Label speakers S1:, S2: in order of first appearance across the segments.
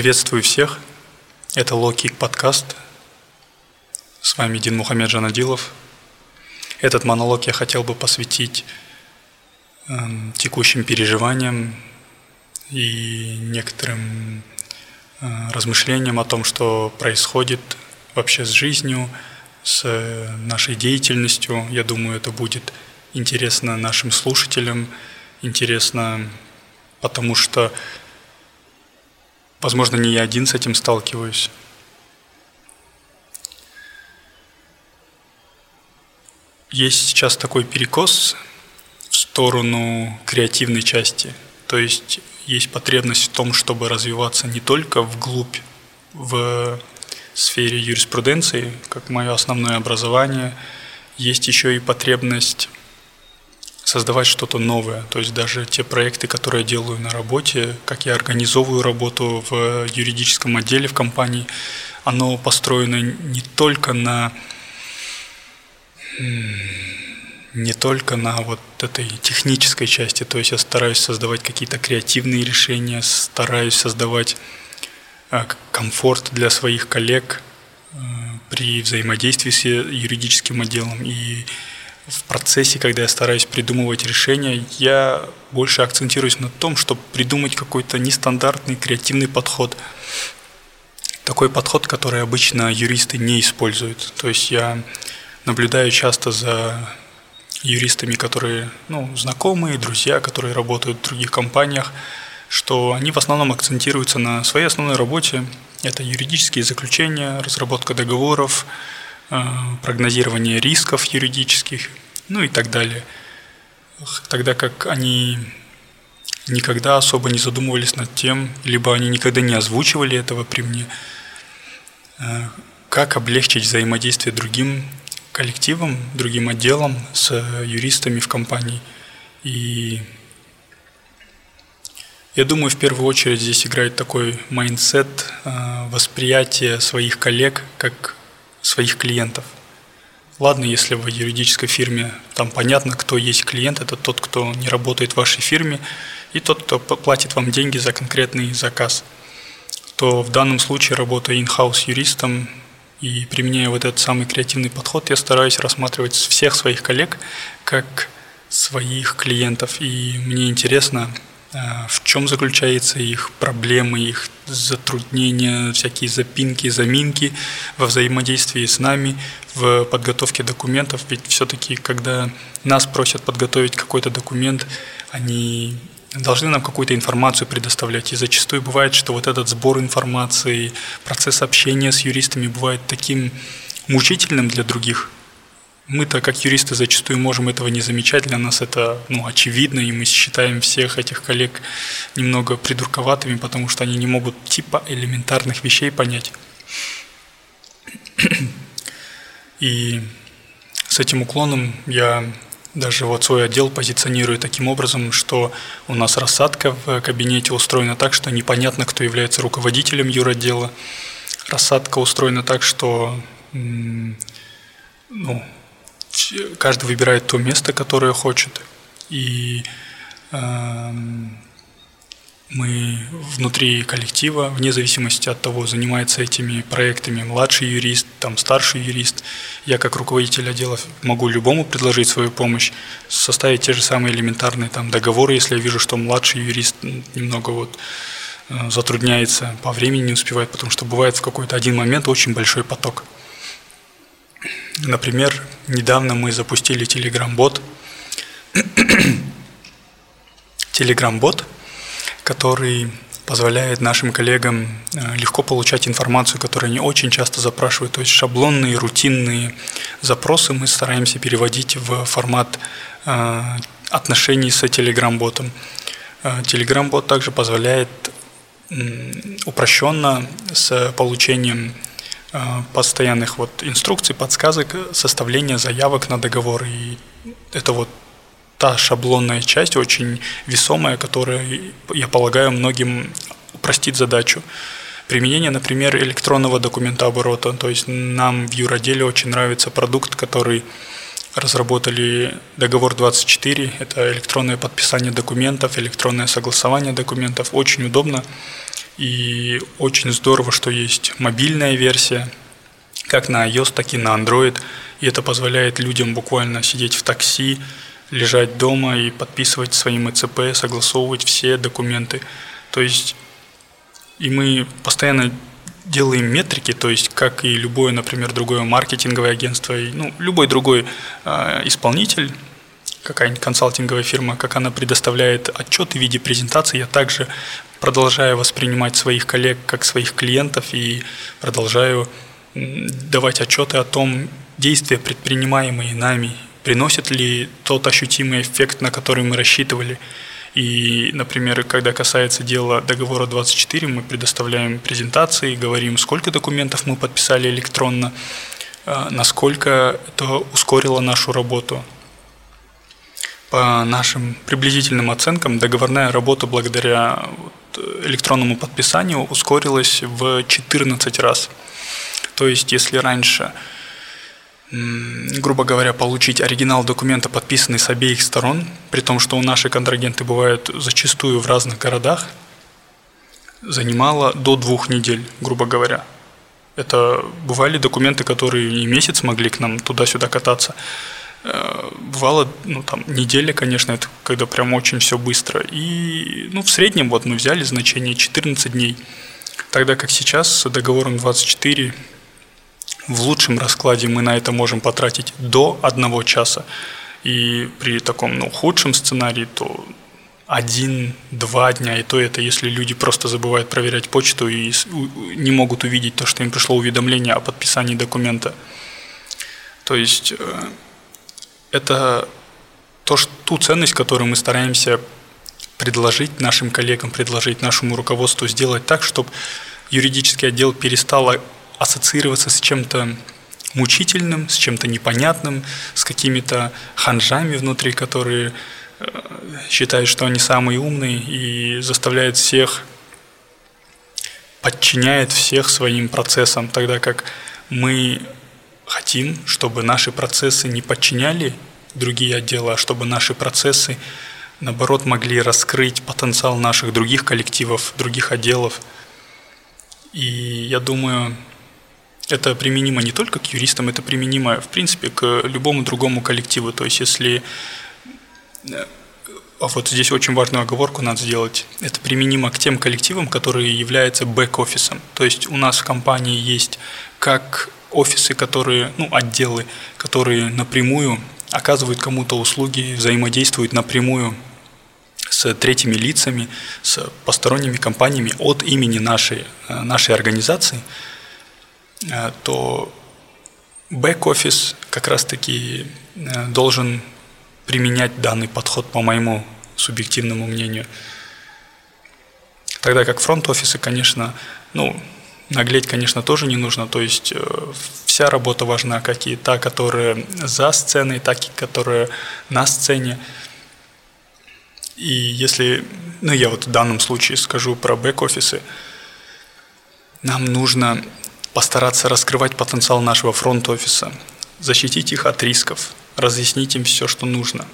S1: Приветствую всех. Это Локик подкаст. С вами Дин Мухаммед Жанадилов. Этот монолог я хотел бы посвятить э, текущим переживаниям и некоторым э, размышлениям о том, что происходит вообще с жизнью, с нашей деятельностью. Я думаю, это будет интересно нашим слушателям, интересно потому что Возможно, не я один с этим сталкиваюсь. Есть сейчас такой перекос в сторону креативной части. То есть есть потребность в том, чтобы развиваться не только вглубь в сфере юриспруденции, как мое основное образование, есть еще и потребность создавать что-то новое. То есть даже те проекты, которые я делаю на работе, как я организовываю работу в юридическом отделе в компании, оно построено не только на не только на вот этой технической части, то есть я стараюсь создавать какие-то креативные решения, стараюсь создавать э, комфорт для своих коллег э, при взаимодействии с юридическим отделом и в процессе, когда я стараюсь придумывать решения, я больше акцентируюсь на том, чтобы придумать какой-то нестандартный креативный подход. Такой подход, который обычно юристы не используют. То есть я наблюдаю часто за юристами, которые ну, знакомые, друзья, которые работают в других компаниях, что они в основном акцентируются на своей основной работе. Это юридические заключения, разработка договоров, Э, прогнозирование рисков юридических, ну и так далее. Тогда как они никогда особо не задумывались над тем, либо они никогда не озвучивали этого при мне, э, как облегчить взаимодействие другим коллективам, другим отделам с юристами в компании. И я думаю, в первую очередь здесь играет такой mindset э, восприятия своих коллег как своих клиентов. Ладно, если в юридической фирме там понятно, кто есть клиент, это тот, кто не работает в вашей фирме, и тот, кто платит вам деньги за конкретный заказ, то в данном случае, работая in-house юристом и применяя вот этот самый креативный подход, я стараюсь рассматривать всех своих коллег как своих клиентов. И мне интересно а, в чем заключаются их проблемы, их затруднения, всякие запинки, заминки во взаимодействии с нами, в подготовке документов. Ведь все-таки, когда нас просят подготовить какой-то документ, они должны нам какую-то информацию предоставлять. И зачастую бывает, что вот этот сбор информации, процесс общения с юристами бывает таким мучительным для других мы-то, как юристы, зачастую можем этого не замечать, для нас это ну, очевидно, и мы считаем всех этих коллег немного придурковатыми, потому что они не могут типа элементарных вещей понять. И с этим уклоном я даже вот свой отдел позиционирую таким образом, что у нас рассадка в кабинете устроена так, что непонятно, кто является руководителем юротдела. Рассадка устроена так, что ну, каждый выбирает то место, которое хочет. И э, мы внутри коллектива, вне зависимости от того, занимается этими проектами младший юрист, там старший юрист, я как руководитель отдела могу любому предложить свою помощь, составить те же самые элементарные там договоры, если я вижу, что младший юрист немного вот э, затрудняется, по времени не успевает, потому что бывает в какой-то один момент очень большой поток. Например, недавно мы запустили Telegram-бот. Telegram-бот, который позволяет нашим коллегам э, легко получать информацию, которую они очень часто запрашивают. То есть шаблонные, рутинные запросы мы стараемся переводить в формат э, отношений с Telegram-ботом. Э, Telegram-бот также позволяет упрощенно с получением постоянных вот инструкций, подсказок, составления заявок на договор. И это вот та шаблонная часть, очень весомая, которая, я полагаю, многим упростит задачу. Применение, например, электронного документа оборота. То есть нам в юроделе очень нравится продукт, который разработали договор 24. Это электронное подписание документов, электронное согласование документов. Очень удобно И очень здорово, что есть мобильная версия, как на iOS, так и на Android. И это позволяет людям буквально сидеть в такси, лежать дома и подписывать своим ЭЦП, согласовывать все документы. То есть и мы постоянно делаем метрики, то есть как и любое, например, другое маркетинговое агентство, и, ну, любой другой э, исполнитель, какая-нибудь консалтинговая фирма, как она предоставляет отчеты в виде презентации, я также продолжаю воспринимать своих коллег как своих клиентов и продолжаю давать отчеты о том, действия, предпринимаемые нами, приносят ли тот ощутимый эффект, на который мы рассчитывали. И, например, когда касается дела договора 24, мы предоставляем презентации, говорим, сколько документов мы подписали электронно, а, насколько это ускорило нашу работу. По нашим приблизительным оценкам, договорная работа благодаря электронному подписанию ускорилась в 14 раз. То есть, если раньше, грубо говоря, получить оригинал документа, подписанный с обеих сторон, при том, что у наши контрагенты бывают зачастую в разных городах, занимало до двух недель, грубо говоря. Это бывали документы, которые и месяц могли к нам туда-сюда кататься. Э, бывало, ну, там, неделя, конечно, это когда прям очень все быстро. И, ну, в среднем вот мы взяли значение 14 дней. Тогда как сейчас с договором 24 в лучшем раскладе мы на это можем потратить до одного часа. И при таком, ну, худшем сценарии, то один-два дня, и то это если люди просто забывают проверять почту и не могут увидеть то, что им пришло уведомление о подписании документа. То есть э, это то, что, ту ценность, которую мы стараемся предложить нашим коллегам, предложить нашему руководству, сделать так, чтобы юридический отдел перестал ассоциироваться с чем-то мучительным, с чем-то непонятным, с какими-то ханжами внутри, которые э, считают, что они самые умные и заставляют всех, подчиняет всех своим процессам, тогда как мы хотим, чтобы наши процессы не подчиняли другие отделы, а чтобы наши процессы, наоборот, могли раскрыть потенциал наших других коллективов, других отделов. И я думаю, это применимо не только к юристам, это применимо, в принципе, к любому другому коллективу. То есть, если а вот здесь очень важную оговорку надо сделать. Это применимо к тем коллективам, которые являются бэк-офисом. То есть у нас в компании есть как офисы, которые, ну, отделы, которые напрямую оказывают кому-то услуги, взаимодействуют напрямую с третьими лицами, с посторонними компаниями от имени нашей, нашей организации, э, то бэк-офис как раз-таки э, должен применять данный подход, по моему субъективному мнению. Тогда как фронт-офисы, конечно, ну, наглеть, конечно, тоже не нужно. То есть э, вся работа важна, как и та, которая за сценой, так и которая на сцене. И если, ну я вот в данном случае скажу про бэк-офисы, нам нужно постараться раскрывать потенциал нашего фронт-офиса, защитить их от рисков, разъяснить им все, что нужно.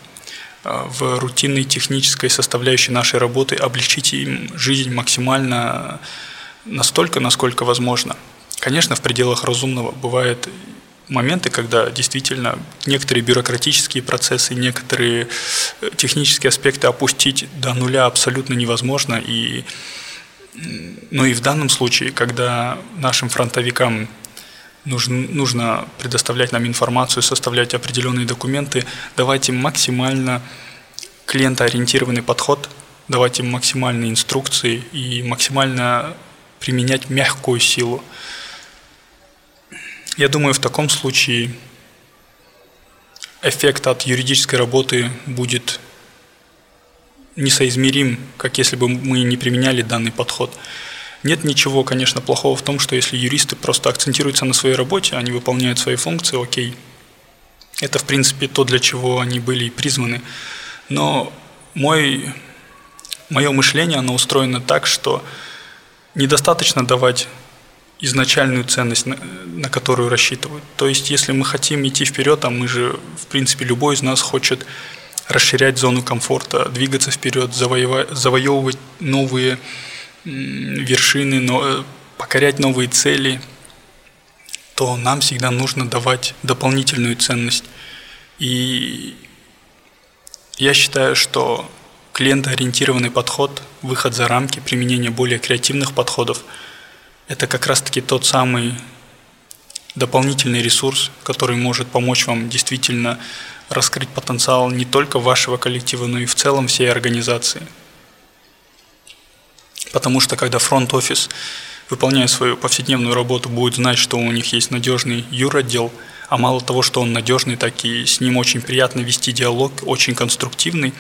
S1: Э, в рутинной технической составляющей нашей работы облегчить им жизнь максимально настолько, насколько возможно. Конечно, в пределах разумного бывают моменты, когда действительно некоторые бюрократические процессы, некоторые э, технические аспекты опустить до нуля абсолютно невозможно. И, ну и в данном случае, когда нашим фронтовикам нужно, нужно предоставлять нам информацию, составлять определенные документы, давать им максимально клиентоориентированный подход, давать им максимальные инструкции и максимально применять мягкую силу. Я думаю, в таком случае эффект от юридической работы будет несоизмерим, как если бы мы не применяли данный подход. Нет ничего, конечно, плохого в том, что если юристы просто акцентируются на своей работе, они выполняют свои функции, окей. Это, в принципе, то, для чего они были и призваны. Но мой, мое мышление, оно устроено так, что недостаточно давать изначальную ценность, на, на которую рассчитывают. То есть, если мы хотим идти вперед, а мы же, в принципе, любой из нас хочет расширять зону комфорта, двигаться вперед, завоевать, завоевывать новые вершины, но, э, покорять новые цели, то нам всегда нужно давать дополнительную ценность. И я считаю, что клиентоориентированный подход, выход за рамки, применение более креативных подходов – это как раз-таки тот самый дополнительный ресурс, который может помочь вам действительно раскрыть потенциал не только вашего коллектива, но и в целом всей организации. Потому что когда фронт-офис, выполняя свою повседневную работу, будет знать, что у них есть надежный юротдел, а мало того, что он надежный, так и с ним очень приятно вести диалог, очень конструктивный,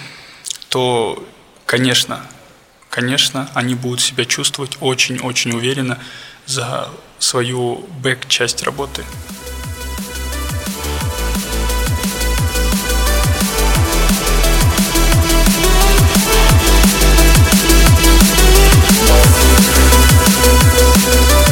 S1: то, конечно, конечно, они будут себя чувствовать очень-очень уверенно за свою бэк-часть работы. Thank